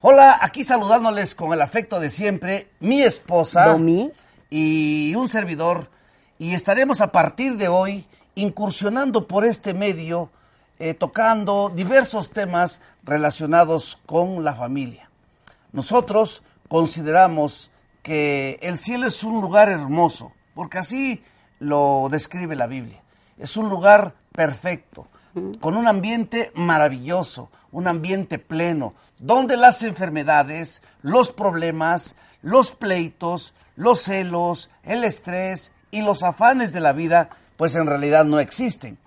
Hola, aquí saludándoles con el afecto de siempre, mi esposa Domi. y un servidor, y estaremos a partir de hoy incursionando por este medio, eh, tocando diversos temas relacionados con la familia. Nosotros consideramos que el cielo es un lugar hermoso, porque así lo describe la Biblia. Es un lugar perfecto, con un ambiente maravilloso, un ambiente pleno, donde las enfermedades, los problemas, los pleitos, los celos, el estrés y los afanes de la vida, pues en realidad no existen.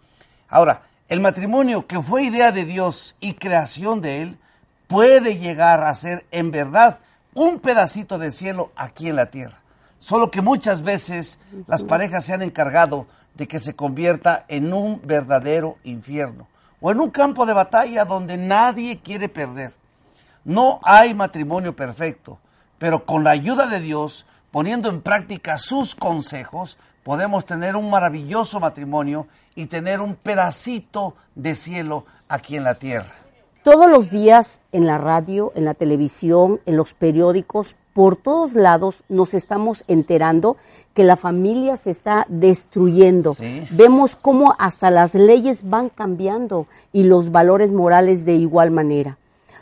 Ahora, el matrimonio que fue idea de Dios y creación de Él, puede llegar a ser en verdad un pedacito de cielo aquí en la tierra. Solo que muchas veces las parejas se han encargado de que se convierta en un verdadero infierno o en un campo de batalla donde nadie quiere perder. No hay matrimonio perfecto, pero con la ayuda de Dios, poniendo en práctica sus consejos, podemos tener un maravilloso matrimonio y tener un pedacito de cielo aquí en la tierra. Todos los días en la radio, en la televisión, en los periódicos, por todos lados nos estamos enterando que la familia se está destruyendo. Sí. Vemos cómo hasta las leyes van cambiando y los valores morales de igual manera.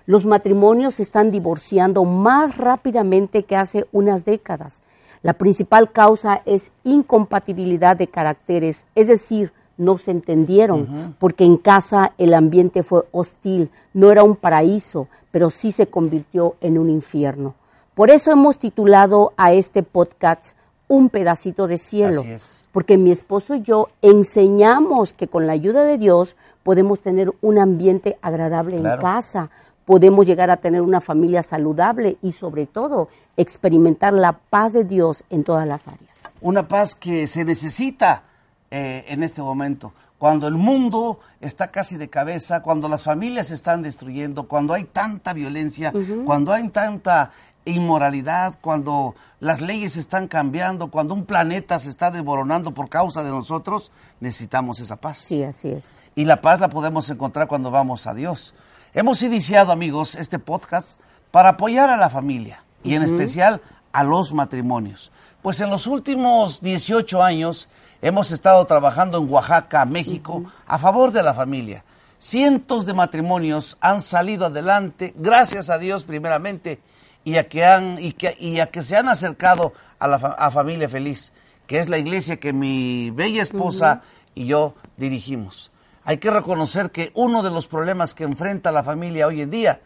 Los matrimonios se están divorciando más rápidamente que hace unas décadas. La principal causa es incompatibilidad de caracteres, es decir, no se entendieron, porque en casa el ambiente fue hostil, no era un paraíso, pero sí se convirtió en un infierno. Por eso hemos titulado a este podcast Un pedacito de cielo, Así es. porque mi esposo y yo enseñamos que con la ayuda de Dios podemos tener un ambiente agradable Claro. en casa, podemos llegar a tener una familia saludable y sobre todo experimentar la paz de Dios en todas las áreas. Una paz que se necesita eh, en este momento. Cuando el mundo está casi de cabeza, cuando las familias se están destruyendo, cuando hay tanta violencia, cuando hay tanta inmoralidad, cuando las leyes están cambiando, cuando un planeta se está desmoronando por causa de nosotros, necesitamos esa paz. Sí, así es. Y la paz la podemos encontrar cuando vamos a Dios. Hemos iniciado, amigos, este podcast para apoyar a la familia y en especial a los matrimonios. Pues en los últimos 18 años hemos estado trabajando en Oaxaca, México, a favor de la familia. Cientos de matrimonios han salido adelante, gracias a Dios primeramente, y a que, han, y que, y a que se han acercado a la fa- a familia feliz, que es la iglesia que mi bella esposa y yo dirigimos. Hay que reconocer que uno de los problemas que enfrenta la familia hoy en día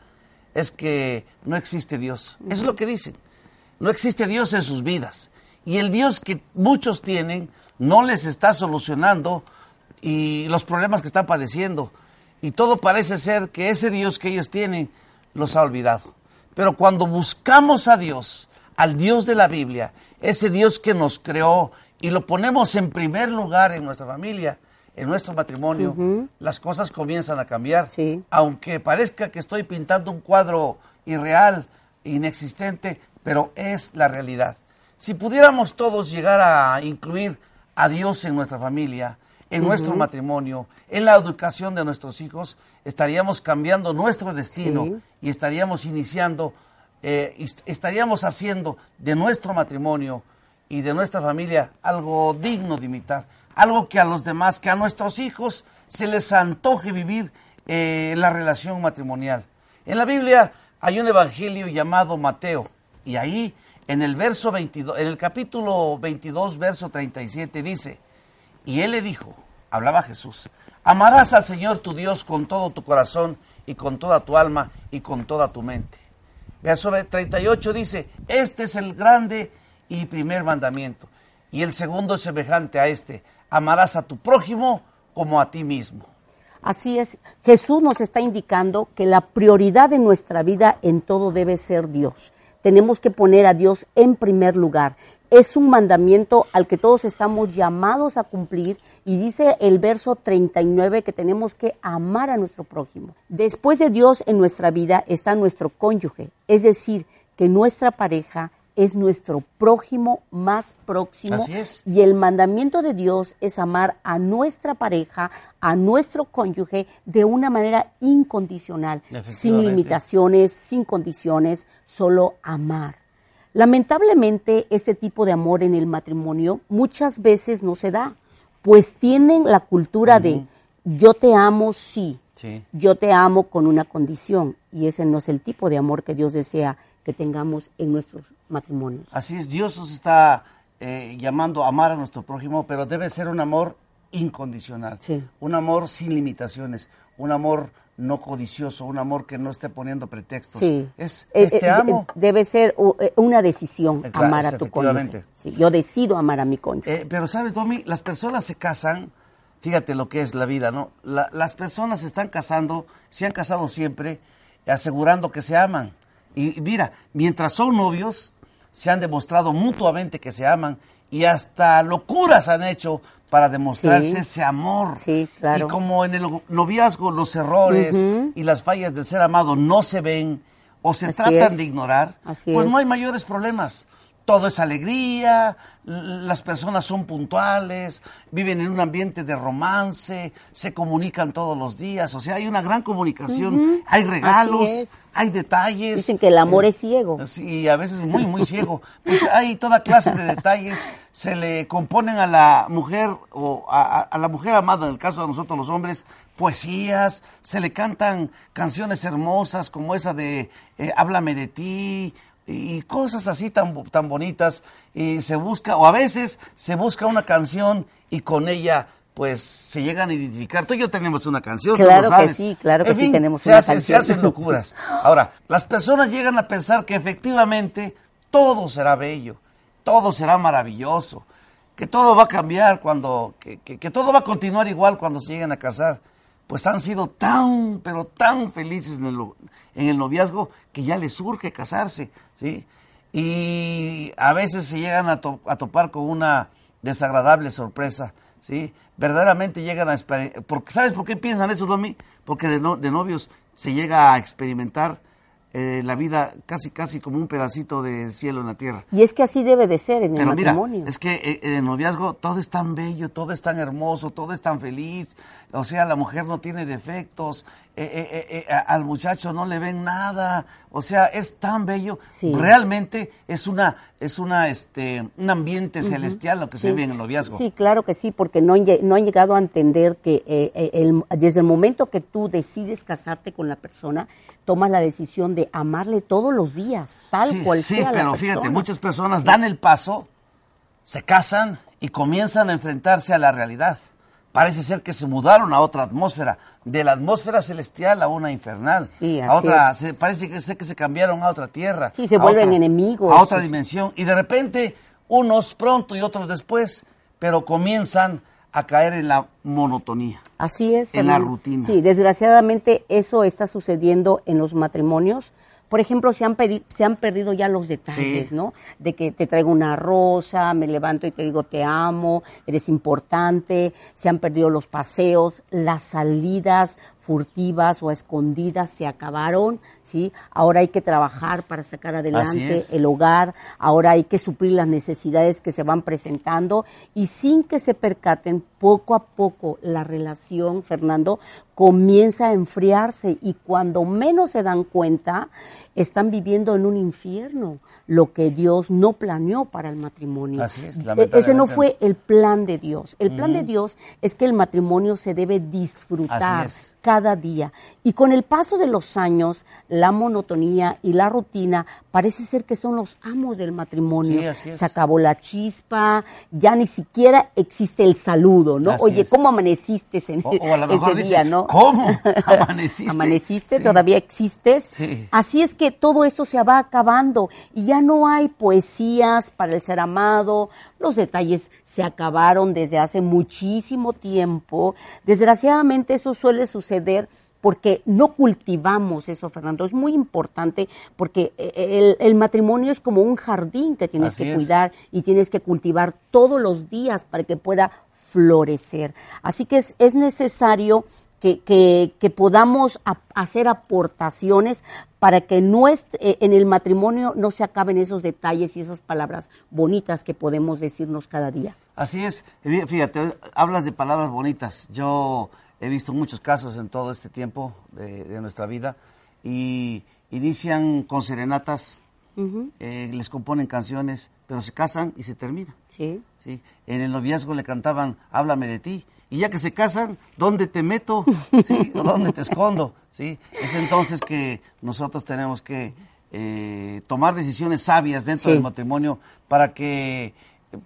es que no existe Dios. Eso es lo que dicen. No existe Dios en sus vidas. Y el Dios que muchos tienen no les está solucionando y los problemas que están padeciendo. Y todo parece ser que ese Dios que ellos tienen los ha olvidado. Pero cuando buscamos a Dios, al Dios de la Biblia, ese Dios que nos creó y lo ponemos en primer lugar en nuestra familia, en nuestro matrimonio, las cosas comienzan a cambiar. Sí. Aunque parezca que estoy pintando un cuadro irreal, inexistente, pero es la realidad. Si pudiéramos todos llegar a incluir a Dios en nuestra familia, en nuestro matrimonio, en la educación de nuestros hijos, estaríamos cambiando nuestro destino Sí. y estaríamos iniciando, eh, estaríamos haciendo de nuestro matrimonio y de nuestra familia algo digno de imitar, algo que a los demás, que a nuestros hijos se les antoje vivir eh, la relación matrimonial. En la Biblia hay un evangelio llamado Mateo y ahí en el verso 22, en el capítulo 22, verso 37 dice, y él le dijo, hablaba Jesús, amarás al Señor tu Dios con todo tu corazón y con toda tu alma y con toda tu mente. Verso 38 dice, este es el grande y primer mandamiento. Y el segundo es semejante a este, amarás a tu prójimo como a ti mismo. Así es, Jesús nos está indicando que la prioridad de nuestra vida en todo debe ser Dios. Tenemos que poner a Dios en primer lugar. Es un mandamiento al que todos estamos llamados a cumplir y dice el verso 39 que tenemos que amar a nuestro prójimo. Después de Dios en nuestra vida está nuestro cónyuge, es decir, que nuestra pareja es nuestro prójimo más próximo. Así es. Y el mandamiento de Dios es amar a nuestra pareja, a nuestro cónyuge, de una manera incondicional, sin limitaciones, sin condiciones, solo amar. Lamentablemente, este tipo de amor en el matrimonio muchas veces no se da, pues tienen la cultura de yo te amo, sí, Sí. yo te amo con una condición, y ese no es el tipo de amor que Dios desea que tengamos en nuestros matrimonios. Así es, Dios nos está eh, llamando a amar a nuestro prójimo, pero debe ser un amor incondicional, Sí. un amor sin limitaciones, un amor no codicioso, un amor que no esté poniendo pretextos. Sí. Es, Eh, es te eh, amo. eh, Debe ser una decisión claro, amar a tu cónyuge. Sí, yo decido amar a mi cónyuge. Eh, pero sabes, Domi, las personas se casan, fíjate lo que es la vida, ¿no? La- las personas se están casando, se han casado siempre, asegurando que se aman. Y mira, mientras son novios, se han demostrado mutuamente que se aman y hasta locuras han hecho para demostrarse Sí. ese amor. Sí, claro. Y como en el noviazgo los errores y las fallas del ser amado no se ven o se Así tratan es. de ignorar, Así pues es. no hay mayores problemas. Todo es alegría, las personas son puntuales, viven en un ambiente de romance, se comunican todos los días, o sea, hay una gran comunicación, hay regalos, hay detalles. Dicen que el amor es ciego. Sí, a veces muy, muy ciego. Pues hay toda clase de detalles, se le componen a la mujer o a la mujer amada, en el caso de nosotros los hombres, poesías, se le cantan canciones hermosas como esa de eh, Háblame de ti y cosas así tan, tan bonitas y se busca, o a veces se busca una canción y con ella pues se llegan a identificar. Tú y yo tenemos una canción, tú lo Claro que sí, claro que sí tenemos se una hacen- Se canción. hacen locuras. Ahora, las personas llegan a pensar que efectivamente todo será bello, todo será maravilloso, que todo va a cambiar cuando, que, que- que todo va a continuar igual cuando se lleguen a casar. Pues han sido tan, pero tan felices en el, en el noviazgo que ya les surge casarse, ¿sí? Y a veces se llegan a, to- a topar con una desagradable sorpresa, ¿sí? Verdaderamente llegan a... Porque, ¿Sabes por qué piensan eso, Domi? Porque de, no- de novios se llega a experimentar eh, la vida casi, casi como un pedacito de cielo en la tierra. Y es que así debe de ser en el Pero mira, matrimonio. es que eh, en el noviazgo todo es tan bello, todo es tan hermoso, todo es tan feliz. O sea, la mujer no tiene defectos, eh, eh, eh, eh, al muchacho no le ven nada. O sea, es tan bello. Sí. Realmente es una, es una, este, un ambiente celestial lo que se Sí. vive en el noviazgo. Sí, claro que sí, porque no no han llegado a entender que eh, eh, el- desde el momento que tú decides casarte con la persona, tomas la decisión de amarle todos los días, tal Sí, cual sí, sea la pero fíjate, muchas personas dan el paso, se casan y comienzan a enfrentarse a la realidad. Parece ser que se mudaron a otra atmósfera, de la atmósfera celestial a una infernal. Sí, a otra, es. se- parece que, sé que se cambiaron a otra tierra. Sí, se a vuelven otra- enemigos. A otra dimensión. Y de repente, unos pronto y otros después, pero comienzan a caer en la monotonía. Así es. en la rutina. Sí, desgraciadamente eso está sucediendo en los matrimonios. Por ejemplo, se han, se han perdido ya los detalles, Sí. ¿no? De que te traigo una rosa, me levanto y te digo te amo, eres importante. Se han perdido los paseos, las salidas furtivas o a escondidas se acabaron, ¿sí? Ahora hay que trabajar para sacar adelante el hogar, ahora hay que suplir las necesidades que se van presentando y sin que se percaten, poco a poco la relación, Fernando, comienza a enfriarse y cuando menos se dan cuenta, están viviendo en un infierno, lo que Dios no planeó para el matrimonio. Así es, E- Ese no fue el plan de Dios. El plan de Dios es que el matrimonio se debe disfrutar. Cada día. Y con el paso de los años, la monotonía y la rutina parece ser que son los amos del matrimonio. Sí, así es. Se acabó la chispa, ya ni siquiera existe el saludo, ¿no? Así Oye, es. ¿cómo amaneciste ese, O- o a lo mejor ese dice, día, no? ¿cómo? ¿Amaneciste? ¿Amaneciste? Sí. ¿Todavía existes? Sí. Así es que todo esto se va acabando y ya no hay poesías para el ser amado, los detalles se acabaron desde hace muchísimo tiempo. Desgraciadamente eso suele suceder porque no cultivamos eso, Fernando. Es muy importante porque eh, el, el matrimonio es como un jardín que tienes Así que es. cuidar y tienes que cultivar todos los días para que pueda florecer. Así que es, es necesario que, que- que podamos ap- hacer aportaciones para que nuest- eh, en el matrimonio no se acaben esos detalles y esas palabras bonitas que podemos decirnos cada día. Así es. Fí- Fíjate, hablas de palabras bonitas. Yo he visto muchos casos en todo este tiempo de, de nuestra vida y inician con serenatas, eh, les componen canciones, pero se casan y se terminan. ¿sí? ¿sí? En el noviazgo le cantaban Háblame de ti. Y ya que se casan, ¿dónde te meto? ¿Sí? ¿O dónde te escondo? ¿Sí? Es entonces que nosotros tenemos que eh, tomar decisiones sabias dentro Sí. del matrimonio para que,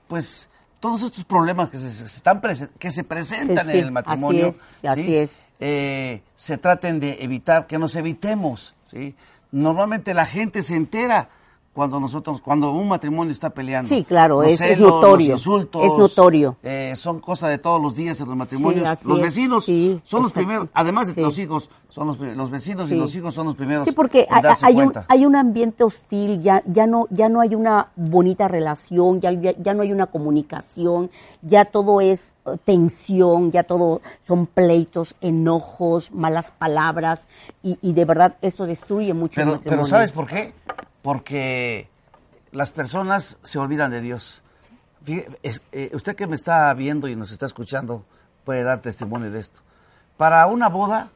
pues, todos estos problemas que se, están que se presentan Sí, sí, en el matrimonio, así es, así es. eh, se traten de evitar, que nos evitemos, ¿sí? Normalmente la gente se entera cuando nosotros, cuando un matrimonio está peleando. Sí, claro, es- notorio, los insultos, es notorio. eh, son cosas de todos los días en los matrimonios. los vecinos sí, son los primeros, además de Sí. los hijos, son los, los vecinos y los hijos son los primeros Sí, porque en hay, darse hay un, hay un ambiente hostil, ya, ya, no, ya no hay una bonita relación, ya, ya, ya no hay una comunicación, ya todo es eh, tensión, ya todo son pleitos, enojos, malas palabras, y, y de verdad esto destruye mucho el Pero, matrimonio. pero ¿sabes por qué? Porque las personas se olvidan de Dios. Fíjate, es- eh, usted que me está viendo y nos está escuchando puede dar testimonio de esto. Para una boda,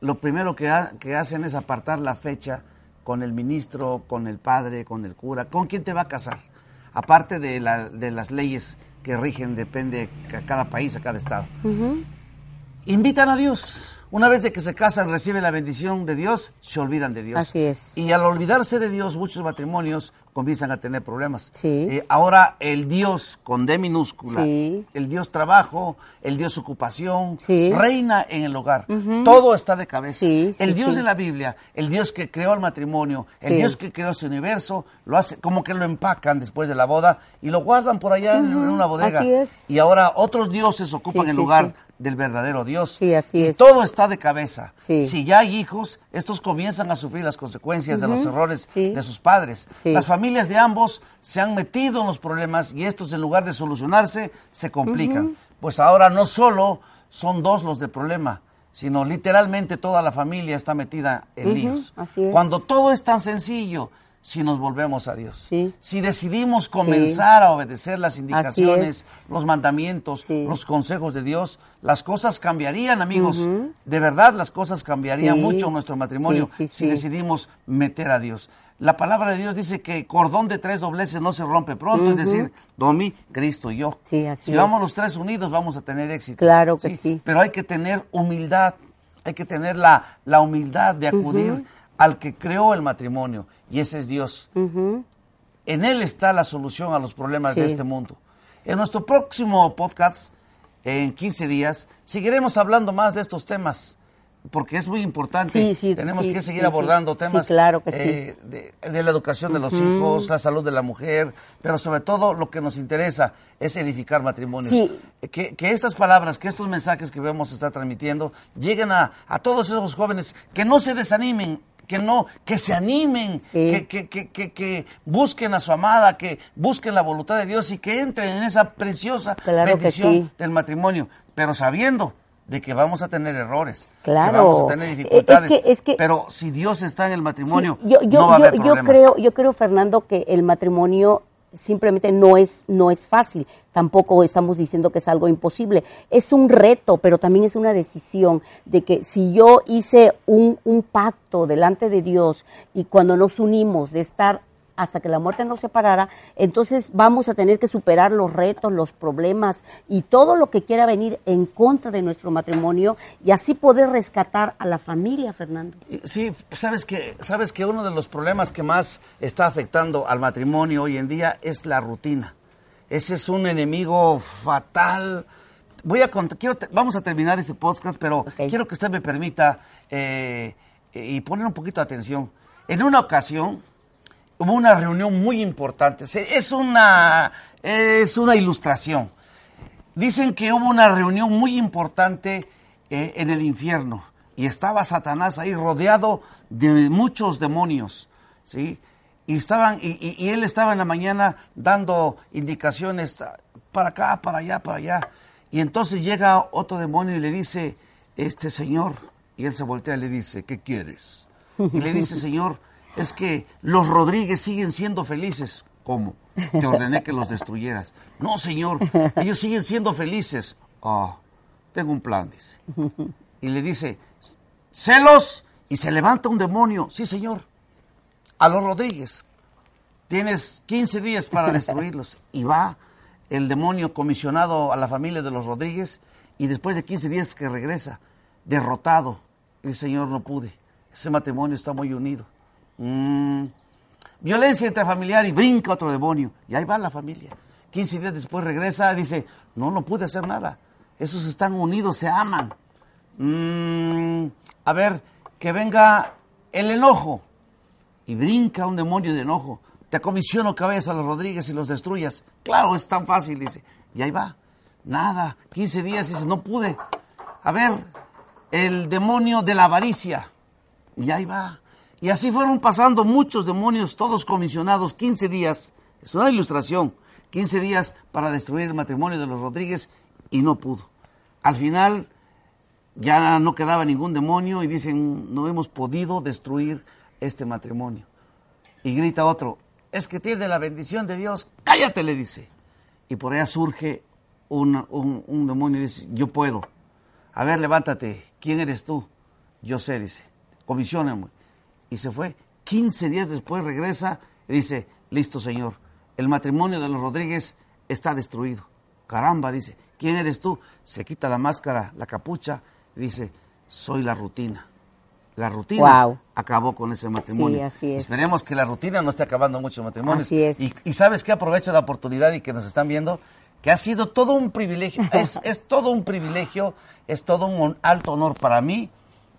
lo primero que, ha- que hacen es apartar la fecha con el ministro, con el padre, con el cura, con quién te va a casar. Aparte de, la- de las leyes que rigen, depende a cada país, a cada estado. Invitan a Dios. Una vez de que se casan, reciben la bendición de Dios, se olvidan de Dios. Así es. Y al olvidarse de Dios, muchos matrimonios comienzan a tener problemas. Sí. Eh, ahora el Dios con D minúscula, Sí. el Dios trabajo, el Dios ocupación, Sí. reina en el hogar. Todo está de cabeza. El Dios de la Biblia, el Dios que creó el matrimonio, el. Dios que creó este universo, lo hace como que lo empacan después de la boda y lo guardan por allá en- en una bodega. así es. Y ahora otros dioses ocupan el lugar del verdadero Dios. Sí, así y es. todo está de cabeza. Sí. Si ya hay hijos, estos comienzan a sufrir las consecuencias de los errores de sus padres. Sí. Las familias de ambos se han metido en los problemas y estos en lugar de solucionarse se complican. Pues ahora no solo son dos los de problema, sino literalmente toda la familia está metida en líos. así es. Cuando todo es tan sencillo, si nos volvemos a Dios, Sí. si decidimos comenzar a obedecer las indicaciones, es. los mandamientos, Sí. los consejos de Dios, las cosas cambiarían, amigos. De verdad, las cosas cambiarían mucho en nuestro matrimonio si decidimos meter a Dios. La palabra de Dios dice que cordón de tres dobleces no se rompe pronto, es decir, Domi, Cristo y yo. Sí, así si vamos los tres unidos vamos a tener éxito. Claro que sí. Pero hay que tener humildad, hay que tener la, la humildad de acudir al que creó el matrimonio, y ese es Dios. En Él está la solución a los problemas de este mundo. En nuestro próximo podcast, en 15 días, seguiremos hablando más de estos temas, porque es muy importante. Sí, sí, Tenemos sí, que seguir abordando temas claro que eh, de, de la educación de los hijos, la salud de la mujer, pero sobre todo lo que nos interesa es edificar matrimonios. Que, que estas palabras, que estos mensajes que vemos estar transmitiendo, lleguen a, a todos esos jóvenes que no se desanimen, que no, que se animen, Sí. que, que, que, que, que busquen a su amada, que busquen la voluntad de Dios y que entren en esa preciosa Claro bendición sí. del matrimonio, pero sabiendo de que vamos a tener errores, Claro. que vamos a tener Eh, es dificultades, que- es que- pero si Dios está en el matrimonio, Sí, yo, yo, no va a yo- creo, yo creo, Fernando, que el matrimonio simplemente no es, no es fácil. Tampoco estamos diciendo que es algo imposible. Es un reto, pero también es una decisión de que si yo hice un, un pacto delante de Dios y cuando nos unimos de estar hasta que la muerte nos separara, entonces vamos a tener que superar los retos, los problemas y todo lo que quiera venir en contra de nuestro matrimonio y así poder rescatar a la familia, Fernando. Sí, sabes que, sabes que uno de los problemas que más está afectando al matrimonio hoy en día es la rutina. Ese es un enemigo fatal. Voy a quiero, vamos a terminar ese podcast, pero quiero que usted me permita eh, y poner un poquito de atención. En una ocasión, hubo una reunión muy importante. Es una, es una ilustración. Dicen que hubo una reunión muy importante eh, en el infierno y estaba Satanás ahí rodeado de muchos demonios, ¿sí? Y, estaban, y, él estaba en la mañana dando indicaciones para acá, para allá, para allá. Y entonces llega otro demonio y le dice, este señor, y él se voltea y le dice, ¿qué quieres? Y le dice, señor, es que los Rodríguez siguen siendo felices. ¿Cómo? Te ordené que los destruyeras. No, señor, ellos siguen siendo felices. Ah, tengo un plan, dice. Y le dice, celos, y se levanta un demonio. Sí, señor, a los Rodríguez. Tienes 15 días para destruirlos. Y va el demonio comisionado a la familia de los Rodríguez, y después de 15 días que regresa, derrotado. El Señor no pude. Ese matrimonio está muy unido. Mm. Violencia intrafamiliar y brinca otro demonio. Y ahí va la familia. 15 días después regresa y dice, no, no pude hacer nada. Esos están unidos, se aman. Mm. a ver, que venga el enojo. Y brinca un demonio de enojo. Te comisiono que vayas a los Rodríguez y los destruyas. Claro, es tan fácil, dice. Y ahí va. Nada. 15 días dice, no pude. A ver, el demonio de la avaricia. Y ahí va. Y así fueron pasando muchos demonios, todos comisionados, 15 días. Es una ilustración. 15 días para destruir el matrimonio de los Rodríguez y no pudo. Al final ya no quedaba ningún demonio y dicen, no hemos podido destruir este matrimonio. Y grita otro, es que tiene la bendición de Dios, cállate, le dice. Y por allá surge un, un demonio y dice, yo puedo. A ver, levántate, ¿quién eres tú? Yo sé, dice, comisioname y se fue. 15 días después regresa y dice, listo señor, el matrimonio de los Rodríguez está destruido. Caramba, dice, ¿quién eres tú? Se quita la máscara, la capucha y dice, soy la rutina. La rutina acabó con ese matrimonio. Esperemos que la rutina no esté acabando muchos matrimonios. Y, sabes que aprovecho la oportunidad y que nos están viendo, que ha sido todo un privilegio, es, es todo un privilegio, es todo un alto honor para mí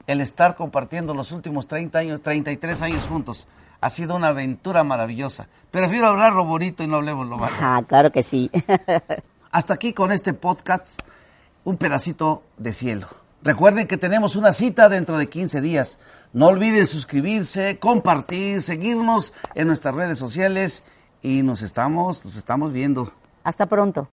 el estar compartiendo los últimos 30 años, 33 años juntos. Ha sido una aventura maravillosa. Prefiero hablar lo bonito y no hablemos lo malo. Ah, claro que sí. Hasta aquí con este podcast, un pedacito de cielo. Recuerden que tenemos una cita dentro de 15 días. No olviden suscribirse, compartir, seguirnos en nuestras redes sociales y nos estamos, nos estamos viendo. Hasta pronto.